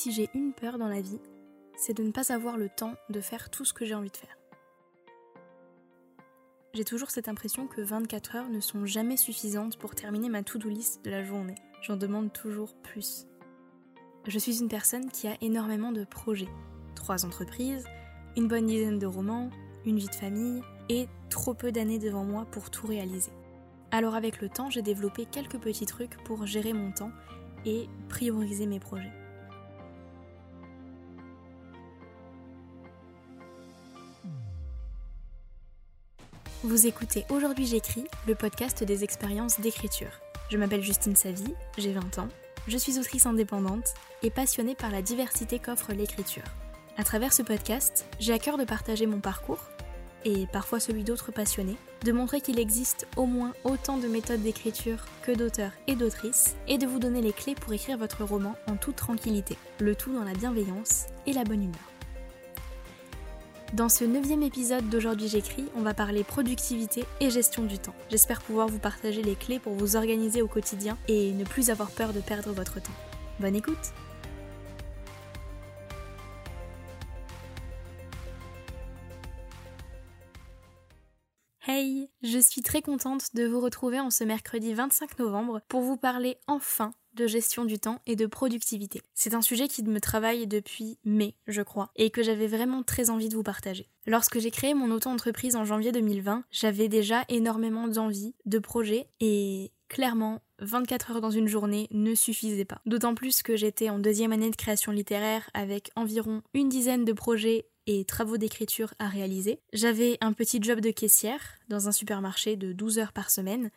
Si j'ai une peur dans la vie, c'est de ne pas avoir le temps de faire tout ce que j'ai envie de faire. J'ai toujours cette impression que 24 heures ne sont jamais suffisantes pour terminer ma to-do list de la journée. J'en demande toujours plus. Je suis une personne qui a énormément de projets. Trois entreprises, une bonne dizaine de romans, une vie de famille et trop peu d'années devant moi pour tout réaliser. Alors avec le temps, j'ai développé quelques petits trucs pour gérer mon temps et prioriser mes projets. Vous écoutez Aujourd'hui j'écris, le podcast des expériences d'écriture. Je m'appelle Justine Savy, j'ai 20 ans, je suis autrice indépendante et passionnée par la diversité qu'offre l'écriture. À travers ce podcast, j'ai à cœur de partager mon parcours, et parfois celui d'autres passionnés, de montrer qu'il existe au moins autant de méthodes d'écriture que d'auteurs et d'autrices, et de vous donner les clés pour écrire votre roman en toute tranquillité, le tout dans la bienveillance et la bonne humeur. Dans ce neuvième épisode d'Aujourd'hui j'écris, on va parler productivité et gestion du temps. J'espère pouvoir vous partager les clés pour vous organiser au quotidien et ne plus avoir peur de perdre votre temps. Bonne écoute Hey, je suis très contente de vous retrouver en ce mercredi 25 novembre pour vous parler enfin de gestion du temps et de productivité. C'est un sujet qui me travaille depuis mai, je crois, et que j'avais vraiment très envie de vous partager. Lorsque j'ai créé mon auto-entreprise en janvier 2020, j'avais déjà énormément d'envie, de projets, et clairement, 24 heures dans une journée ne suffisaient pas. D'autant plus que j'étais en deuxième année de création littéraire avec environ une dizaine de projets et travaux d'écriture à réaliser. J'avais un petit job de caissière dans un supermarché de 12 heures par semaine,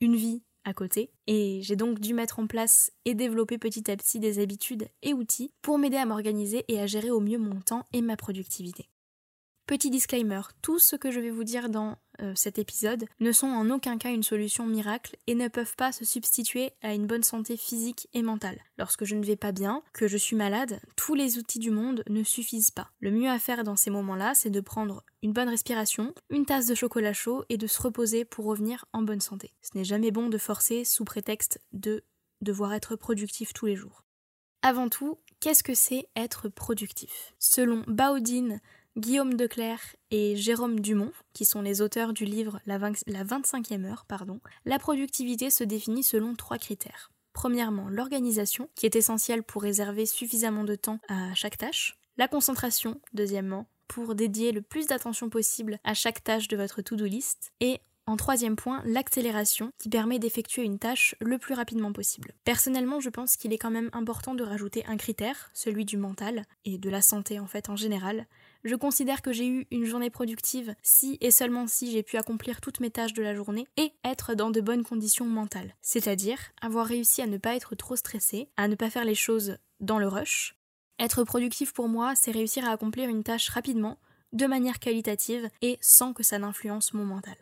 une vie côté, et j'ai donc dû mettre en place et développer petit à petit des habitudes et outils pour m'aider à m'organiser et à gérer au mieux mon temps et ma productivité. Petit disclaimer, tout ce que je vais vous dire dans euh, cet épisode ne sont en aucun cas une solution miracle et ne peuvent pas se substituer à une bonne santé physique et mentale. Lorsque je ne vais pas bien, que je suis malade, tous les outils du monde ne suffisent pas. Le mieux à faire dans ces moments-là, c'est de prendre une bonne respiration, une tasse de chocolat chaud et de se reposer pour revenir en bonne santé. Ce n'est jamais bon de forcer sous prétexte de devoir être productif tous les jours. Avant tout, qu'est-ce que c'est être productif? Selon Baudin, Guillaume Declerc et Jérôme Dumont, qui sont les auteurs du livre La, 25e heure, pardon, la productivité se définit selon trois critères. Premièrement, l'organisation, qui est essentielle pour réserver suffisamment de temps à chaque tâche. La concentration, deuxièmement, pour dédier le plus d'attention possible à chaque tâche de votre to-do list. Et en troisième point, l'accélération qui permet d'effectuer une tâche le plus rapidement possible. Personnellement, je pense qu'il est quand même important de rajouter un critère, celui du mental et de la santé en fait en général, je considère que j'ai eu une journée productive si et seulement si j'ai pu accomplir toutes mes tâches de la journée et être dans de bonnes conditions mentales. C'est-à-dire avoir réussi à ne pas être trop stressé, à ne pas faire les choses dans le rush. Être productif pour moi, c'est réussir à accomplir une tâche rapidement, de manière qualitative et sans que ça n'influence mon mental.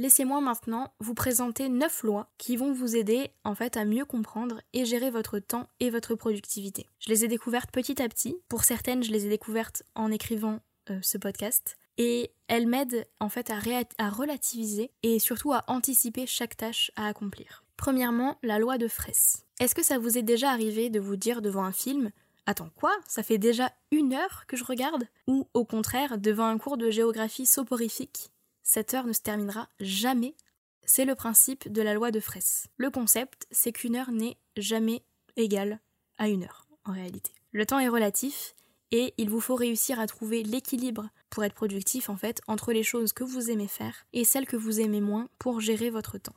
Laissez-moi maintenant vous présenter 9 lois qui vont vous aider en fait à mieux comprendre et gérer votre temps et votre productivité. Je les ai découvertes petit à petit. Pour certaines, je les ai découvertes en écrivant euh, ce podcast. Et elles m'aident en fait à, à relativiser et surtout à anticiper chaque tâche à accomplir. Premièrement, la loi de Fraisse. Est-ce que ça vous est déjà arrivé de vous dire devant un film Attends quoi? Ça fait déjà une heure que je regarde Ou au contraire, devant un cours de géographie soporifique cette heure ne se terminera jamais. C'est le principe de la loi de Fraisse. Le concept, c'est qu'une heure n'est jamais égale à une heure, en réalité. Le temps est relatif, et il vous faut réussir à trouver l'équilibre pour être productif en fait entre les choses que vous aimez faire et celles que vous aimez moins pour gérer votre temps.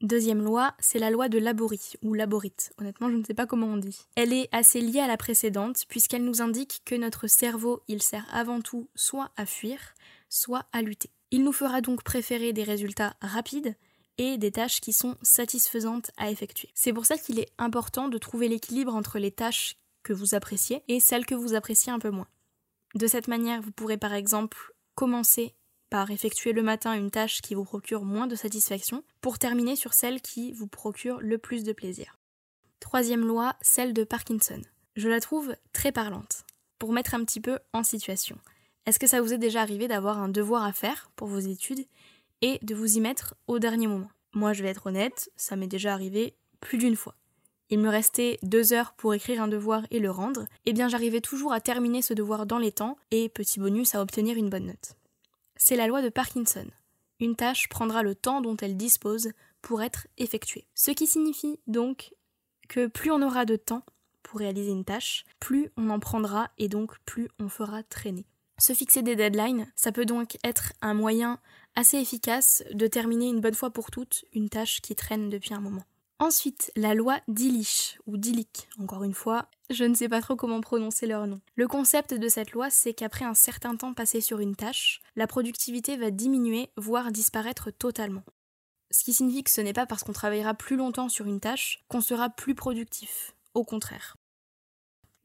Deuxième loi, c'est la loi de Laborie, ou Laborite, honnêtement je ne sais pas comment on dit. Elle est assez liée à la précédente, puisqu'elle nous indique que notre cerveau, il sert avant tout soit à fuir, soit à lutter. Il nous fera donc préférer des résultats rapides et des tâches qui sont satisfaisantes à effectuer. C'est pour ça qu'il est important de trouver l'équilibre entre les tâches que vous appréciez et celles que vous appréciez un peu moins. De cette manière, vous pourrez par exemple commencer par effectuer le matin une tâche qui vous procure moins de satisfaction pour terminer sur celle qui vous procure le plus de plaisir. Troisième loi, celle de Parkinson. Je la trouve très parlante. Pour mettre un petit peu en situation. Est-ce que ça vous est déjà arrivé d'avoir un devoir à faire pour vos études et de vous y mettre au dernier moment? Moi, je vais être honnête, ça m'est déjà arrivé plus d'une fois. il me restait deux heures pour écrire un devoir et le rendre, eh bien j'arrivais toujours à terminer ce devoir dans les temps et, petit bonus, à obtenir une bonne note. C'est la loi de Parkinson. Une tâche prendra le temps dont elle dispose pour être effectuée. Ce qui signifie donc que plus on aura de temps pour réaliser une tâche, plus on en prendra et donc plus on fera traîner. Se fixer des deadlines, ça peut donc être un moyen assez efficace de terminer une bonne fois pour toutes une tâche qui traîne depuis un moment. Ensuite, la loi d'Illich, ou d'Illich, encore une fois, je ne sais pas trop comment prononcer leur nom. Le concept de cette loi, c'est qu'après un certain temps passé sur une tâche, la productivité va diminuer, voire disparaître totalement. Ce qui signifie que ce n'est pas parce qu'on travaillera plus longtemps sur une tâche qu'on sera plus productif. Au contraire.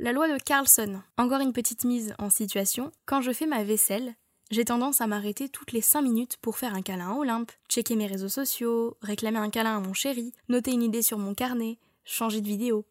La loi de Carlson. Encore une petite mise en situation. Quand je fais ma vaisselle, j'ai tendance à m'arrêter toutes les 5 minutes pour faire un câlin à Olympe, checker mes réseaux sociaux, réclamer un câlin à mon chéri, noter une idée sur mon carnet, changer de vidéo.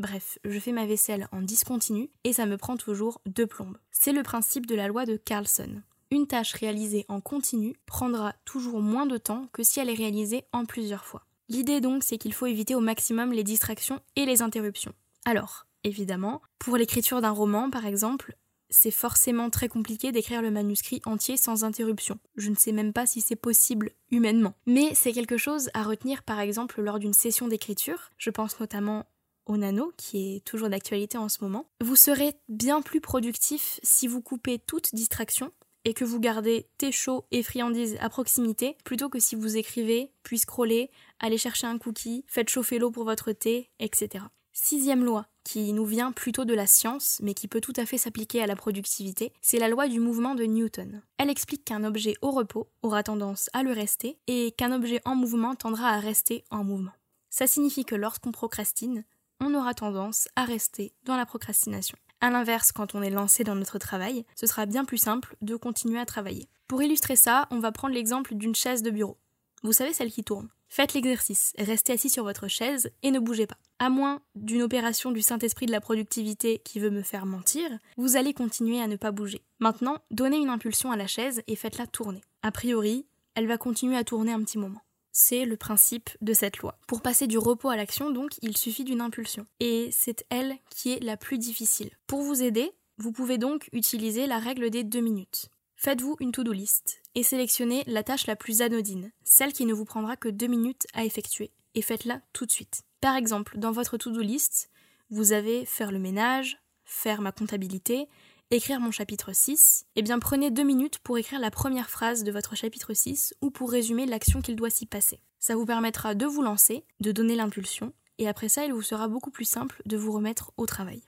Bref, je fais ma vaisselle en discontinu et ça me prend toujours deux plombes. C'est le principe de la loi de Carlson. Une tâche réalisée en continu prendra toujours moins de temps que si elle est réalisée en plusieurs fois. L'idée donc, c'est qu'il faut éviter au maximum les distractions et les interruptions. Alors, évidemment, pour l'écriture d'un roman, par exemple, c'est forcément très compliqué d'écrire le manuscrit entier sans interruption. Je ne sais même pas si c'est possible humainement. Mais c'est quelque chose à retenir par exemple lors d'une session d'écriture. Je pense notamment au nano, qui est toujours d'actualité en ce moment. Vous serez bien plus productif si vous coupez toute distraction et que vous gardez thé chaud et friandises à proximité, plutôt que si vous écrivez, puis scrollez, allez chercher un cookie, faites chauffer l'eau pour votre thé, etc. Sixième loi, qui nous vient plutôt de la science, mais qui peut tout à fait s'appliquer à la productivité, c'est la loi du mouvement de Newton. Elle explique qu'un objet au repos aura tendance à le rester, et qu'un objet en mouvement tendra à rester en mouvement. Ça signifie que lorsqu'on procrastine, on aura tendance à rester dans la procrastination. A l'inverse, quand on est lancé dans notre travail, ce sera bien plus simple de continuer à travailler. Pour illustrer ça, on va prendre l'exemple d'une chaise de bureau. Vous savez celle qui tourne? Faites l'exercice, restez assis sur votre chaise et ne bougez pas. À moins d'une opération du Saint-Esprit de la productivité qui veut me faire mentir, vous allez continuer à ne pas bouger. Maintenant, donnez une impulsion à la chaise et faites-la tourner. A priori, elle va continuer à tourner un petit moment. C'est le principe de cette loi. Pour passer du repos à l'action, donc, il suffit d'une impulsion. Et c'est elle qui est la plus difficile. Pour vous aider, vous pouvez donc utiliser la règle des deux minutes. Faites-vous une to-do list et sélectionnez la tâche la plus anodine, celle qui ne vous prendra que deux minutes à effectuer, et faites-la tout de suite. Par exemple, dans votre to-do list, vous avez faire le ménage, faire ma comptabilité, écrire mon chapitre 6, eh bien prenez deux minutes pour écrire la première phrase de votre chapitre 6 ou pour résumer l'action qu'il doit s'y passer. Ça vous permettra de vous lancer, de donner l'impulsion, et après ça, il vous sera beaucoup plus simple de vous remettre au travail.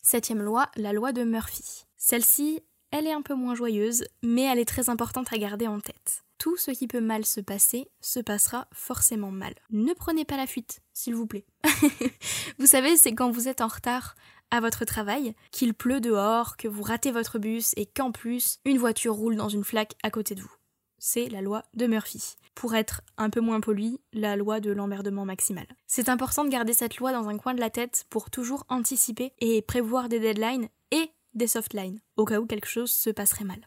Septième loi, la loi de Murphy. Celle-ci, elle est un peu moins joyeuse, mais elle est très importante à garder en tête. Tout ce qui peut mal se passer se passera forcément mal. Ne prenez pas la fuite, s'il vous plaît. vous savez, c'est quand vous êtes en retard à votre travail, qu'il pleut dehors, que vous ratez votre bus et qu'en plus, une voiture roule dans une flaque à côté de vous. C'est la loi de Murphy. Pour être un peu moins poli, la loi de l'emmerdement maximal. C'est important de garder cette loi dans un coin de la tête pour toujours anticiper et prévoir des deadlines et des soft lines, au cas où quelque chose se passerait mal.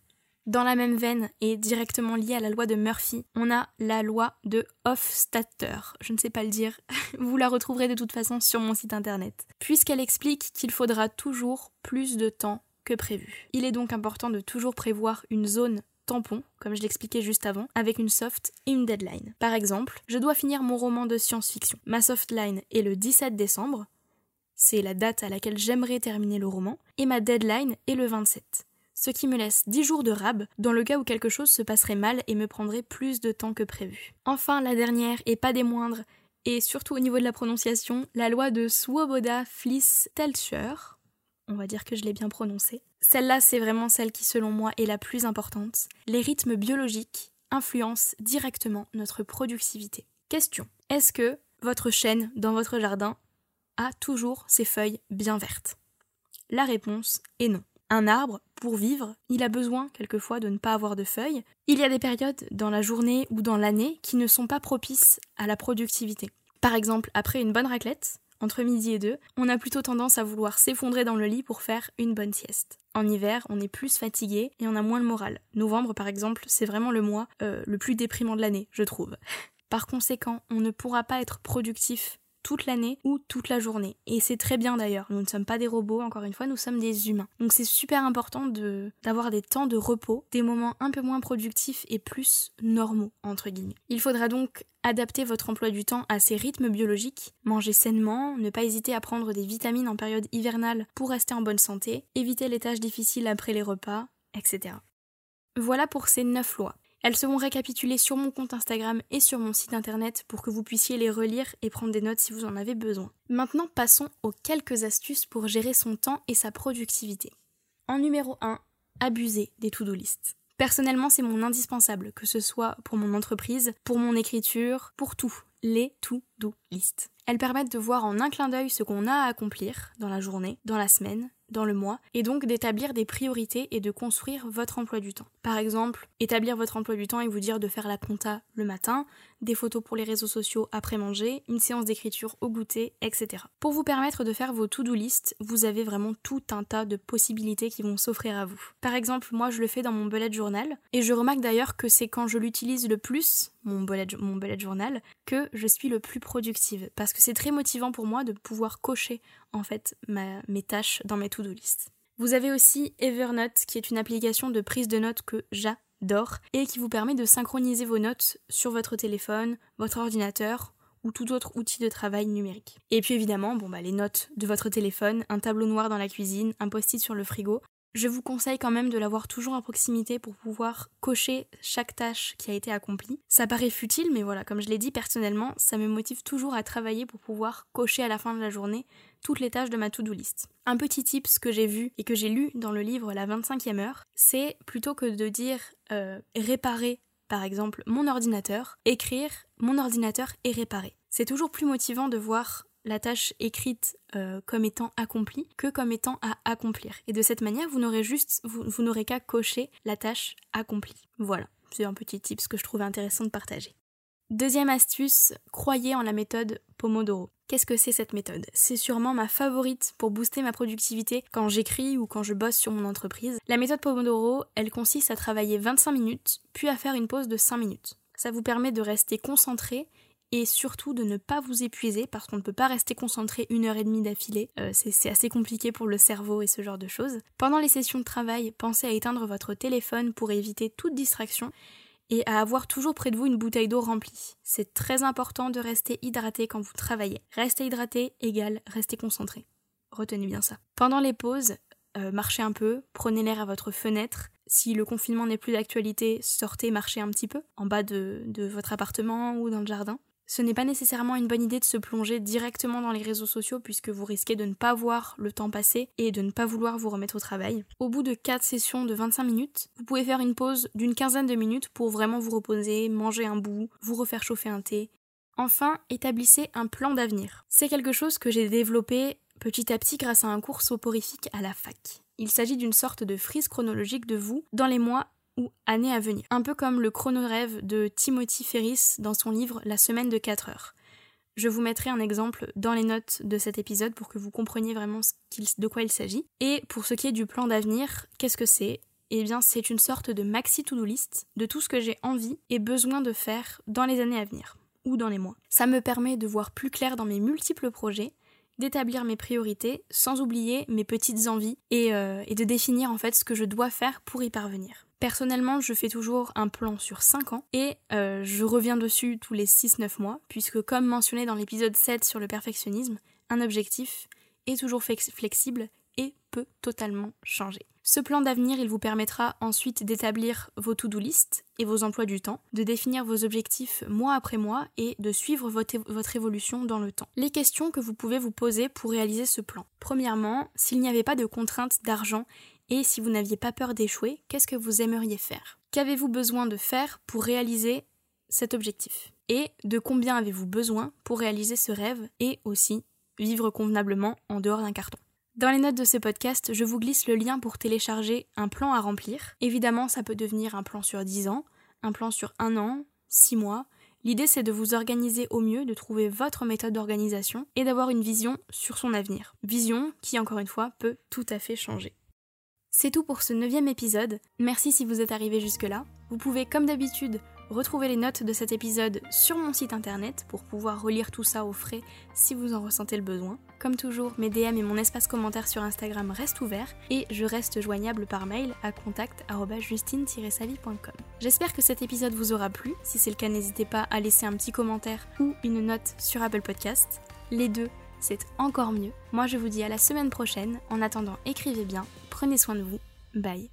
Dans la même veine et directement liée à la loi de Murphy, on a la loi de Hofstadter. Je ne sais pas le dire, vous la retrouverez de toute façon sur mon site internet. Puisqu'elle explique qu'il faudra toujours plus de temps que prévu. Il est donc important de toujours prévoir une zone tampon, comme je l'expliquais juste avant, avec une soft et une deadline. Par exemple, je dois finir mon roman de science-fiction. Ma soft line est le 17 décembre, c'est la date à laquelle j'aimerais terminer le roman, et ma deadline est le 27. Ce qui me laisse 10 jours de rab dans le cas où quelque chose se passerait mal et me prendrait plus de temps que prévu. Enfin, la dernière, et pas des moindres, et surtout au niveau de la prononciation, la loi de Swoboda Fliss Telcher. On va dire que je l'ai bien prononcée. Celle-là, c'est vraiment celle qui, selon moi, est la plus importante. Les rythmes biologiques influencent directement notre productivité. Question. Est-ce que votre chêne dans votre jardin a toujours ses feuilles bien vertes La réponse est non. Un arbre, pour vivre, il a besoin quelquefois de ne pas avoir de feuilles. Il y a des périodes dans la journée ou dans l'année qui ne sont pas propices à la productivité. Par exemple, après une bonne raclette, entre midi et deux, on a plutôt tendance à vouloir s'effondrer dans le lit pour faire une bonne sieste. En hiver, on est plus fatigué et on a moins le moral. Novembre, par exemple, c'est vraiment le mois euh, le plus déprimant de l'année, je trouve. Par conséquent, on ne pourra pas être productif toute l'année ou toute la journée. Et c'est très bien d'ailleurs. Nous ne sommes pas des robots, encore une fois, nous sommes des humains. Donc c'est super important de d'avoir des temps de repos, des moments un peu moins productifs et plus normaux entre guillemets. Il faudra donc adapter votre emploi du temps à ces rythmes biologiques, manger sainement, ne pas hésiter à prendre des vitamines en période hivernale pour rester en bonne santé, éviter les tâches difficiles après les repas, etc. Voilà pour ces 9 lois. Elles seront récapitulées sur mon compte Instagram et sur mon site internet pour que vous puissiez les relire et prendre des notes si vous en avez besoin. Maintenant, passons aux quelques astuces pour gérer son temps et sa productivité. En numéro 1, abuser des to-do lists. Personnellement, c'est mon indispensable, que ce soit pour mon entreprise, pour mon écriture, pour tout. Les to-do lists. Elles permettent de voir en un clin d'œil ce qu'on a à accomplir dans la journée, dans la semaine, dans le mois et donc d'établir des priorités et de construire votre emploi du temps. Par exemple, établir votre emploi du temps et vous dire de faire la compta le matin, des photos pour les réseaux sociaux après manger, une séance d'écriture au goûter, etc. Pour vous permettre de faire vos to-do list, vous avez vraiment tout un tas de possibilités qui vont s'offrir à vous. Par exemple, moi je le fais dans mon bullet journal et je remarque d'ailleurs que c'est quand je l'utilise le plus, mon bullet, journal, que je suis le plus productive parce que c'est très motivant pour moi de pouvoir cocher en fait mes tâches dans mes to-do list. Vous avez aussi Evernote qui est une application de prise de notes que j'adore et qui vous permet de synchroniser vos notes sur votre téléphone, votre ordinateur ou tout autre outil de travail numérique. Et puis évidemment, bon bah les notes de votre téléphone, un tableau noir dans la cuisine, un post-it sur le frigo, je vous conseille quand même de l'avoir toujours à proximité pour pouvoir cocher chaque tâche qui a été accomplie. Ça paraît futile, mais voilà, comme je l'ai dit personnellement, ça me motive toujours à travailler pour pouvoir cocher à la fin de la journée toutes les tâches de ma to-do list. Un petit tips que j'ai vu et que j'ai lu dans le livre La 25e heure, c'est plutôt que de dire euh, réparer par exemple mon ordinateur, écrire mon ordinateur est réparé. C'est toujours plus motivant de voir la tâche écrite euh, comme étant accomplie que comme étant à accomplir. Et de cette manière, vous n'aurez juste, vous, n'aurez qu'à cocher la tâche accomplie. Voilà, c'est un petit tip que je trouvais intéressant de partager. Deuxième astuce, croyez en la méthode Pomodoro. Qu'est-ce que c'est cette méthode? C'est sûrement ma favorite pour booster ma productivité quand j'écris ou quand je bosse sur mon entreprise. La méthode Pomodoro, elle consiste à travailler 25 minutes, puis à faire une pause de 5 minutes. Ça vous permet de rester concentré et surtout de ne pas vous épuiser parce qu'on ne peut pas rester concentré une heure et demie d'affilée. Euh, c'est assez compliqué pour le cerveau et ce genre de choses. Pendant les sessions de travail, pensez à éteindre votre téléphone pour éviter toute distraction et à avoir toujours près de vous une bouteille d'eau remplie. C'est très important de rester hydraté quand vous travaillez. Rester hydraté égale rester concentré. Retenez bien ça. Pendant les pauses, euh, marchez un peu, prenez l'air à votre fenêtre. Si le confinement n'est plus d'actualité, sortez marchez un petit peu en bas de votre appartement ou dans le jardin. Ce n'est pas nécessairement une bonne idée de se plonger directement dans les réseaux sociaux puisque vous risquez de ne pas voir le temps passer et de ne pas vouloir vous remettre au travail. Au bout de 4 sessions de 25 minutes, vous pouvez faire une pause d'une quinzaine de minutes pour vraiment vous reposer, manger un bout, vous refaire chauffer un thé. Enfin, établissez un plan d'avenir. C'est quelque chose que j'ai développé petit à petit grâce à un cours soporifique à la fac. Il s'agit d'une sorte de frise chronologique de vous dans les mois ou années à venir. Un peu comme le chronorêve de Timothy Ferris dans son livre La semaine de 4 heures. Je vous mettrai un exemple dans les notes de cet épisode pour que vous compreniez vraiment de quoi il s'agit. Et pour ce qui est du plan d'avenir, qu'est-ce que c'est? Eh bien, c'est une sorte de maxi to-do list de tout ce que j'ai envie et besoin de faire dans les années à venir ou dans les mois. Ça me permet de voir plus clair dans mes multiples projets, d'établir mes priorités sans oublier mes petites envies et, euh, et de définir en fait ce que je dois faire pour y parvenir. Personnellement, je fais toujours un plan sur 5 ans et euh, je reviens dessus tous les 6-9 mois, puisque comme mentionné dans l'épisode 7 sur le perfectionnisme, un objectif est toujours flexible et peut totalement changer. Ce plan d'avenir, il vous permettra ensuite d'établir vos to-do list et vos emplois du temps, de définir vos objectifs mois après mois et de suivre votre, votre évolution dans le temps. Les questions que vous pouvez vous poser pour réaliser ce plan. Premièrement, s'il n'y avait pas de contraintes d'argent et si vous n'aviez pas peur d'échouer, qu'est-ce que vous aimeriez faire? Qu'avez-vous besoin de faire pour réaliser cet objectif? Et de combien avez-vous besoin pour réaliser ce rêve et aussi vivre convenablement en dehors d'un carton? Dans les notes de ce podcast, je vous glisse le lien pour télécharger un plan à remplir. Évidemment, ça peut devenir un plan sur 10 ans, un plan sur un an, 6 mois. L'idée, c'est de vous organiser au mieux, de trouver votre méthode d'organisation et d'avoir une vision sur son avenir. Vision qui, encore une fois, peut tout à fait changer. C'est tout pour ce neuvième épisode. Merci si vous êtes arrivé jusque-là. Vous pouvez, comme d'habitude, Retrouvez les notes de cet épisode sur mon site internet pour pouvoir relire tout ça au frais si vous en ressentez le besoin. Comme toujours, mes DM et mon espace commentaire sur Instagram restent ouverts et je reste joignable par mail à contact@justine-savie.com. J'espère que cet épisode vous aura plu. Si c'est le cas, n'hésitez pas à laisser un petit commentaire ou une note sur Apple Podcast. Les deux, c'est encore mieux. Moi, je vous dis à la semaine prochaine. En attendant, écrivez bien, prenez soin de vous. Bye.